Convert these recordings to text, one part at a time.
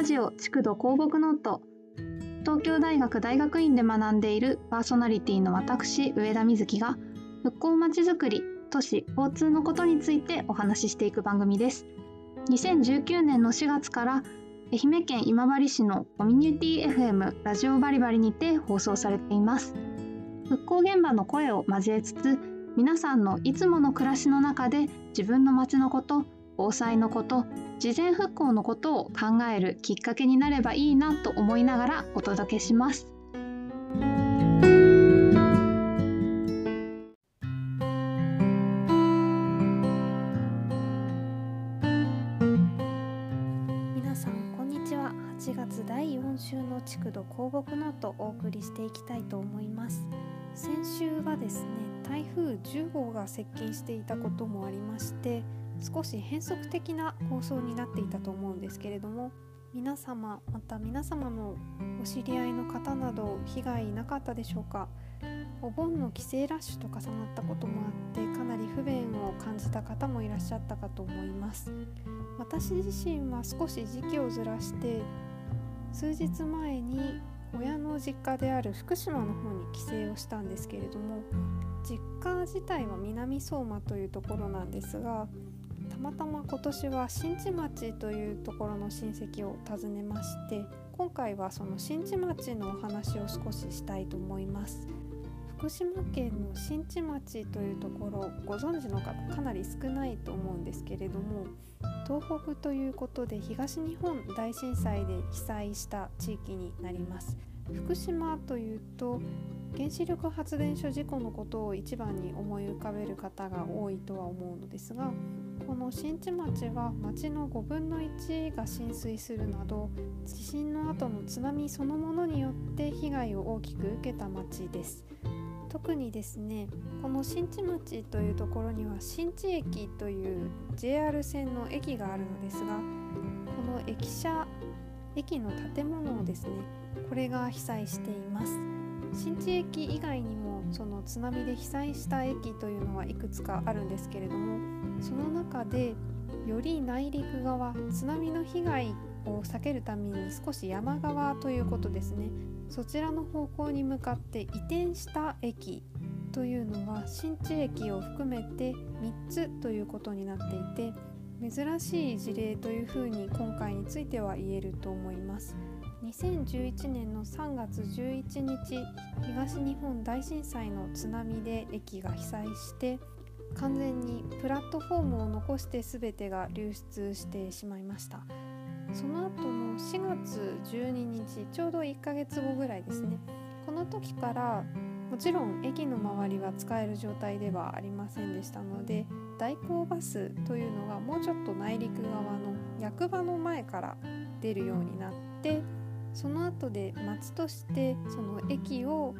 ラジオ築土広木ノート。東京大学大学院で学んでいるパーソナリティの私上田瑞希が復興まちづくり都市交通のことについてお話ししていく番組です。2019年の4月から愛媛県今治市のコミュニティ FM ラジオバリバリにて放送されています。復興現場の声を交えつつ皆さんのいつもの暮らしの中で自分の街のこと防災のこと事前復興のことを考えるきっかけになればいいなと思いながらお届けします。皆さんこんにちは8月第4週の築土広木ノートお送りしていきたいと思います先週はですね台風10号が接近していたこともありまして少し変則的な放送になっていたと思うんですけれども皆様また皆様のお知り合いの方など被害なかったでしょうか？お盆の帰省ラッシュと重なったこともあってかなり不便を感じた方もいらっしゃったかと思います。私自身は少し時期をずらして数日前に親の実家である福島の方に帰省をしたんですけれども実家自体は南相馬というところなんですがまたま今年は新地町というところの親戚を訪ねまして今回はその新地町のお話を少ししたいと思います。福島県の新地町というところご存知の方かなり少ないと思うんですけれども東北ということで東日本大震災で被災した地域になります。福島というと原子力発電所事故のことを一番に思い浮かべる方が多いとは思うのですがこの新地町は町の5分の1が浸水するなど地震の後の津波そのものによって被害を大きく受けた町です。特にですねこの新地町というところには新地駅という JR 線の駅があるのですがこの駅舎駅の建物をですねこれが被災しています。新地駅以外にもその津波で被災した駅というのはいくつかあるんですけれどもその中でより内陸側津波の被害を避けるために少し山側ということですねそちらの方向に向かって移転した駅というのは新地駅を含めて3つということになっていて珍しい事例というふうに今回については言えると思います。2011年の3月11日東日本大震災の津波で駅が被災して完全にプラットフォームを残して全てが流出してしまいました。その後の4月12日ちょうど1ヶ月後ぐらいですね。この時からもちろん駅の周りは使える状態ではありませんでしたので代行バスというのがもうちょっと内陸側の役場の前から出るようになってその後で町としてその駅を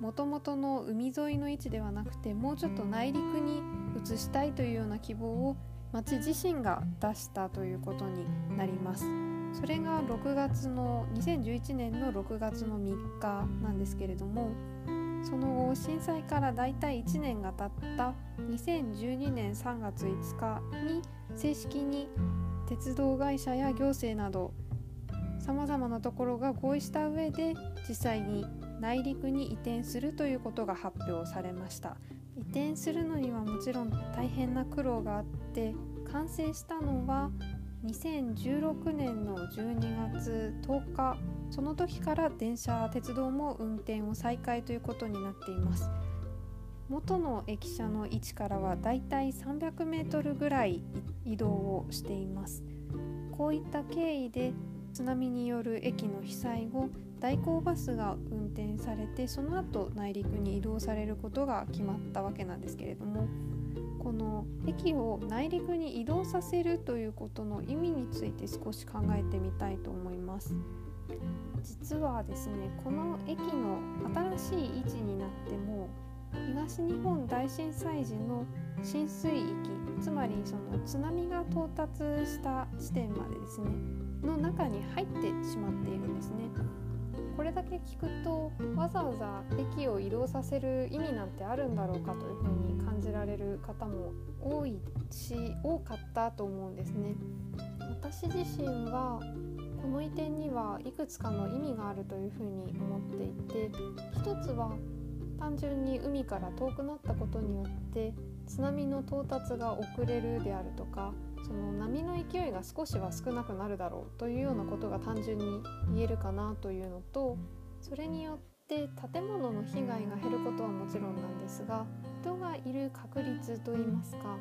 もともとの海沿いの位置ではなくてもうちょっと内陸に移したいというような希望を町自身が出したということになります。それが6月の2011年の6月の3日なんですけれどもその後震災からだいたい1年が経った2012年3月5日に正式に鉄道会社や行政などさまざまなところが合意した上で実際に内陸に移転するということが発表されました。移転するのにはもちろん大変な苦労があって完成したのは2016年の12月10日。その時から電車鉄道も運転を再開ということになっています。元の駅舎の位置からはだいたい300メートルぐらい移動をしています。こういった経緯で津波による駅の被災後代行バスが運転されてその後内陸に移動されることが決まったわけなんですけれどもこの駅を内陸に移動させるということの意味について少し考えてみたいと思います実はですねこの駅の新しい位置になっても東日本大震災時の浸水域つまりその津波が到達した地点までですねの中に入ってしまっているんですね。これだけ聞くとわざわざ駅を移動させる意味なんてあるんだろうかというふうに感じられる方も多いし多かったと思うんですね。私自身はこの移転にはいくつかの意味があるというふうに思っていて一つは単純に海から遠くなったことによって津波の到達が遅れるであるとかその波の勢いが少しは少なくなるだろうというようなことが単純に言えるかなというのとそれによって建物の被害が減ることはもちろんなんですが人がいる確率といいますか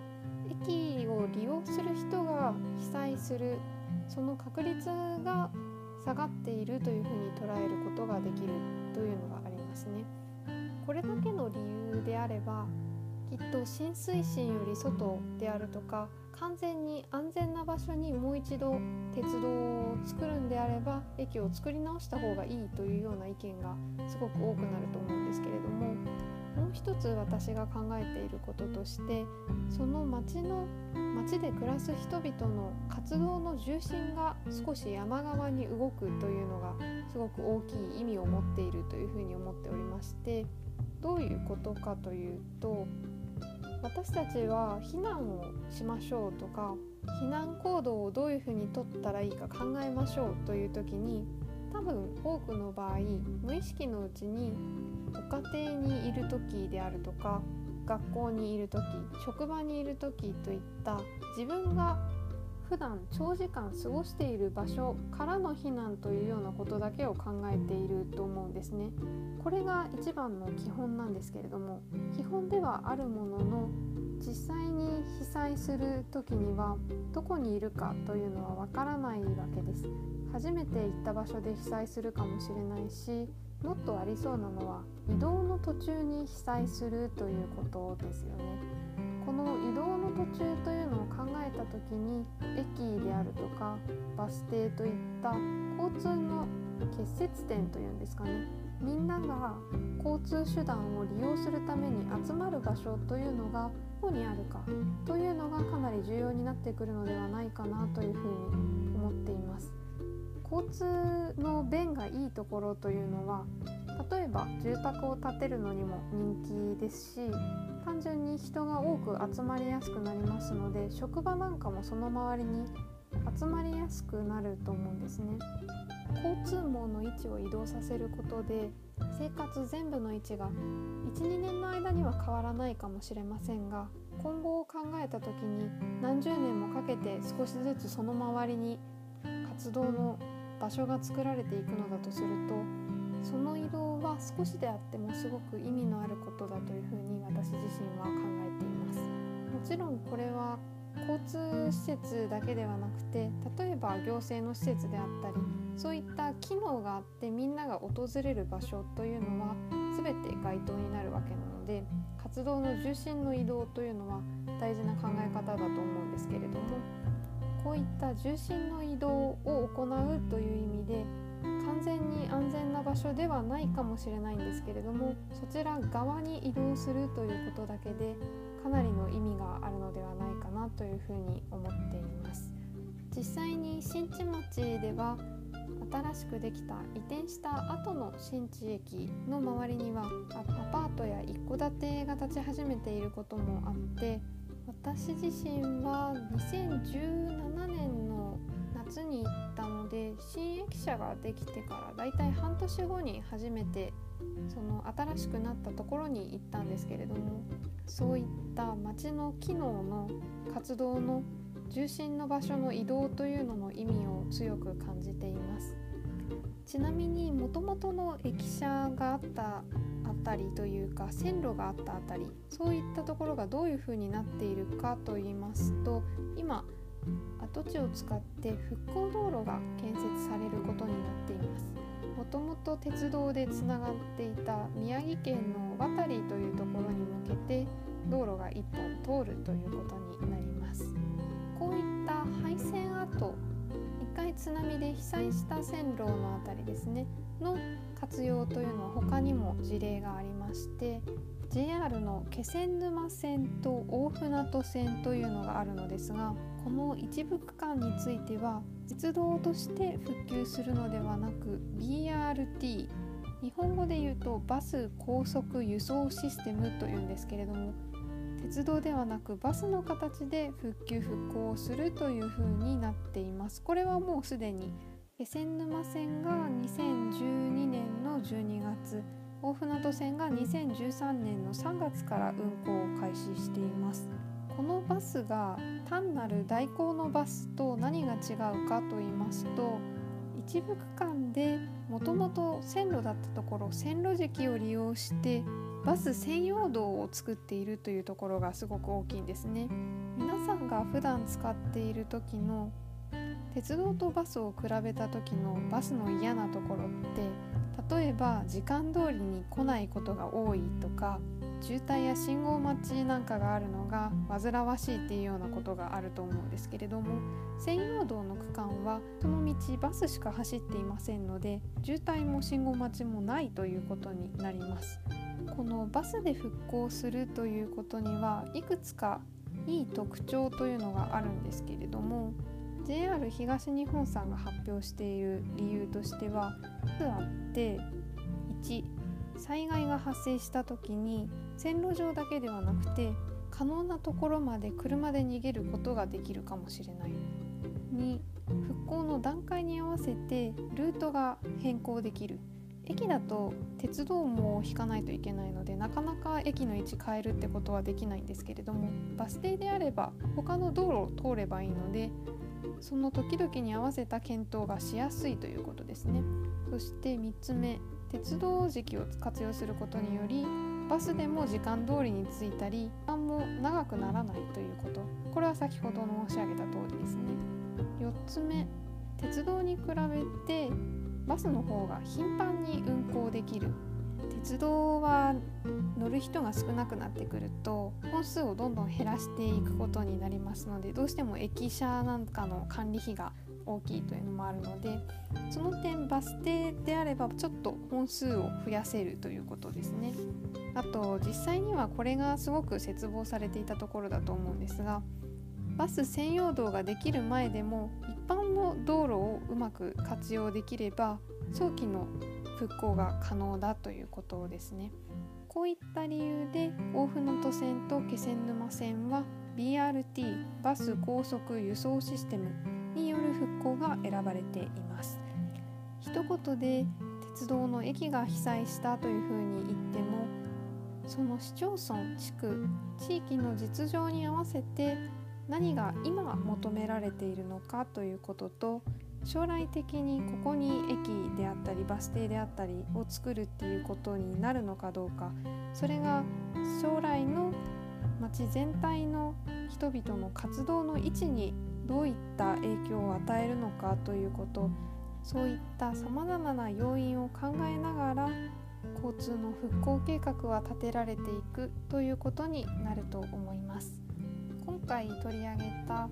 駅を利用する人が被災するその確率が下がっているというふうに捉えることができるというのがありますね。これだけの理由であればきっと浸水深より外であるとか完全に安全な場所にもう一度鉄道を作るんであれば駅を作り直した方がいいというような意見がすごく多くなると思うんですけれどももう一つ私が考えていることとしてその町の町で暮らす人々の活動の重心が少し山側に動くというのがすごく大きい意味を持っているというふうに思っておりましてどういうことかというと私たちは避難をしましょうとか避難行動をどういうふうにとったらいいか考えましょうという時に多分多くの場合無意識のうちにご家庭にいる時であるとか学校にいる時職場にいる時といった自分が普段長時間過ごしている場所からの避難というようなことだけを考えていると思うんですね。これが一番の基本なんですけれども基本ではあるものの実際に被災する時にはどこにいるかというのはわからないわけです。初めて行った場所で被災するかもしれないしもっとありそうなのは移動の途中に被災するということですよね。この移動の途中というのを考えた時に駅であるとかバス停といった交通の結節点というんですかねみんなが交通手段を利用するために集まる場所というのがどこにあるかというのがかなり重要になってくるのではないかなというふうに思っています。交通の便がいいところというのは例えば住宅を建てるのにも人気ですし単純に人が多く集まりやすくなりますので職場なんかもその周りに集まりやすくなると思うんですね。交通網の位置を移動させることで生活全部の位置が12年の間には変わらないかもしれませんが今後を考えた時に何十年もかけて少しずつその周りに活動の場所が作られていくのだとするとその移動は少しであってもすごく意味のあることだというふうに私自身は考えています。もちろんこれは交通施設だけではなくて例えば行政の施設であったりそういった機能があってみんなが訪れる場所というのは全て該当になるわけなので活動の重心の移動というのは大事な考え方だと思うんですけれどもこういった重心の移動を行うという意味で完全に安全な場所ではないかもしれないんですけれどもそちら側に移動するということだけでかなりの意味があるのではないかなというふうに思っています。実際に新地町では新しくできた移転した後の新地駅の周りにはアパートや一戸建てが立ち始めていることもあって私自身は2017年の夏に行ったので新駅舎ができてからだいたい半年後に初めてその新しくなったところに行ったんですけれどもそういった街の機能の活動の重心の場所の移動というのの意味を強く感じています。ちなみにもともとの駅舎があったあたりというか線路があったあたりそういったところがどういうふうになっているかと言いますと今跡地を使って復興道路が建設されることになっています。もともと鉄道でつながっていた宮城県の渡りというところに向けて道路が1本通るということになります。こういった廃線跡1回津波で被災した線路の辺りですねの活用というのは他にも事例がありまして JR の気仙沼線と大船渡線というのがあるのですがこの一部区間については実動として復旧するのではなく BRT 日本語で言うとバス高速輸送システムというんですけれども鉄道ではなくバスの形で復旧復興するというふうになっています。これはもうすでに気仙沼線が2012大船渡線が2013年の3月から運行を開始しています。このバスが単なる代行のバスと何が違うかと言いますと一部区間でもともと線路だったところ線路敷を利用してバス専用道を作っているというところがすごく大きいんですね。皆さんが普段使っている時の鉄道とバスを比べた時のバスの嫌なところって例えば時間通りに来ないことが多いとか渋滞や信号待ちなんかがあるのが煩わしいっていうようなことがあると思うんですけれども専用道の区間はその道バスしか走っていませんので渋滞も信号待ちもないということになります。このバスで復興するということにはいくつかいい特徴というのがあるんですけれども JR 東日本さんが発表している理由としては2つあって1災害が発生した時に線路上だけではなくて可能なところまで車で逃げることができるかもしれない。2復興の段階に合わせてルートが変更できる。駅だと鉄道網を引かないといけないのでなかなか駅の位置変えるってことはできないんですけれどもバス停であれば他の道路を通ればいいのでその時々に合わせた検討がしやすいということですね。そして3つ目鉄道時期を活用することによりバスでも時間通りに着いたり時間も長くならないということ。これは先ほど申し上げた通りですね。4つ目鉄道に比べてバスの方が頻繁に運行できる。鉄道は乗る人が少なくなってくると本数をどんどん減らしていくことになりますのでどうしても駅舎なんかの管理費が大きいというのもあるのでその点バス停であればちょっと本数を増やせるということですね。あと実際にはこれがすごく切望されていたところだと思うんですがバス専用道ができる前でも一般の道路をうまく活用できれば早期の復興が可能だということですね。こういった理由で大船渡線と気仙沼線は BRT バス高速輸送システムによる復興が選ばれています。一言で鉄道の駅が被災したというふうに言ってもその市町村地区地域の実情に合わせて何が今求められているのかということと将来的にここに駅であったりバス停であったりを作るっていうことになるのかどうかそれが将来の町全体の人々の活動の位置にどういった影響を与えるのかということそういったさまざまな要因を考えながら交通の復興計画は立てられていくということになると思います。今回取り上げた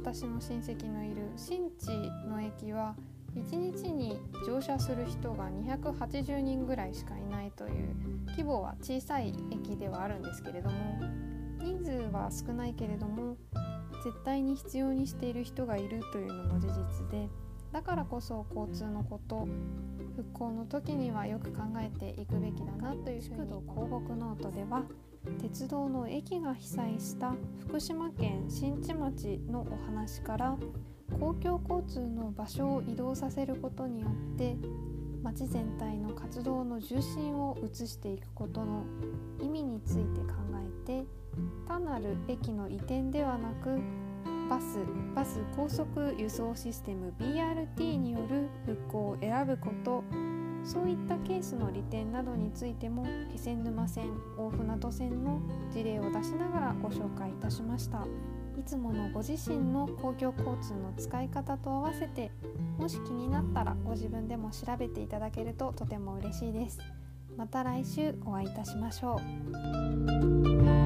私の親戚のいる新地の駅は1日に乗車する人が280人ぐらいしかいないという規模は小さい駅ではあるんですけれども人数は少ないけれども絶対に必要にしている人がいるというのも事実でだからこそ交通のこと復興の時にはよく考えていくべきだなというふうに。広告ノートでは鉄道の駅が被災した福島県新地町のお話から公共交通の場所を移動させることによって町全体の活動の重心を移していくことの意味について考えて単なる駅の移転ではなくバスバス高速輸送システム BRT による復興を選ぶことそういったケースの利点などについても気仙沼線大船渡線の事例を出しながらご紹介いたしました。いつものご自身の公共交通の使い方と合わせてもし気になったらご自分でも調べていただけるととても嬉しいです。また来週お会いいたしましょう。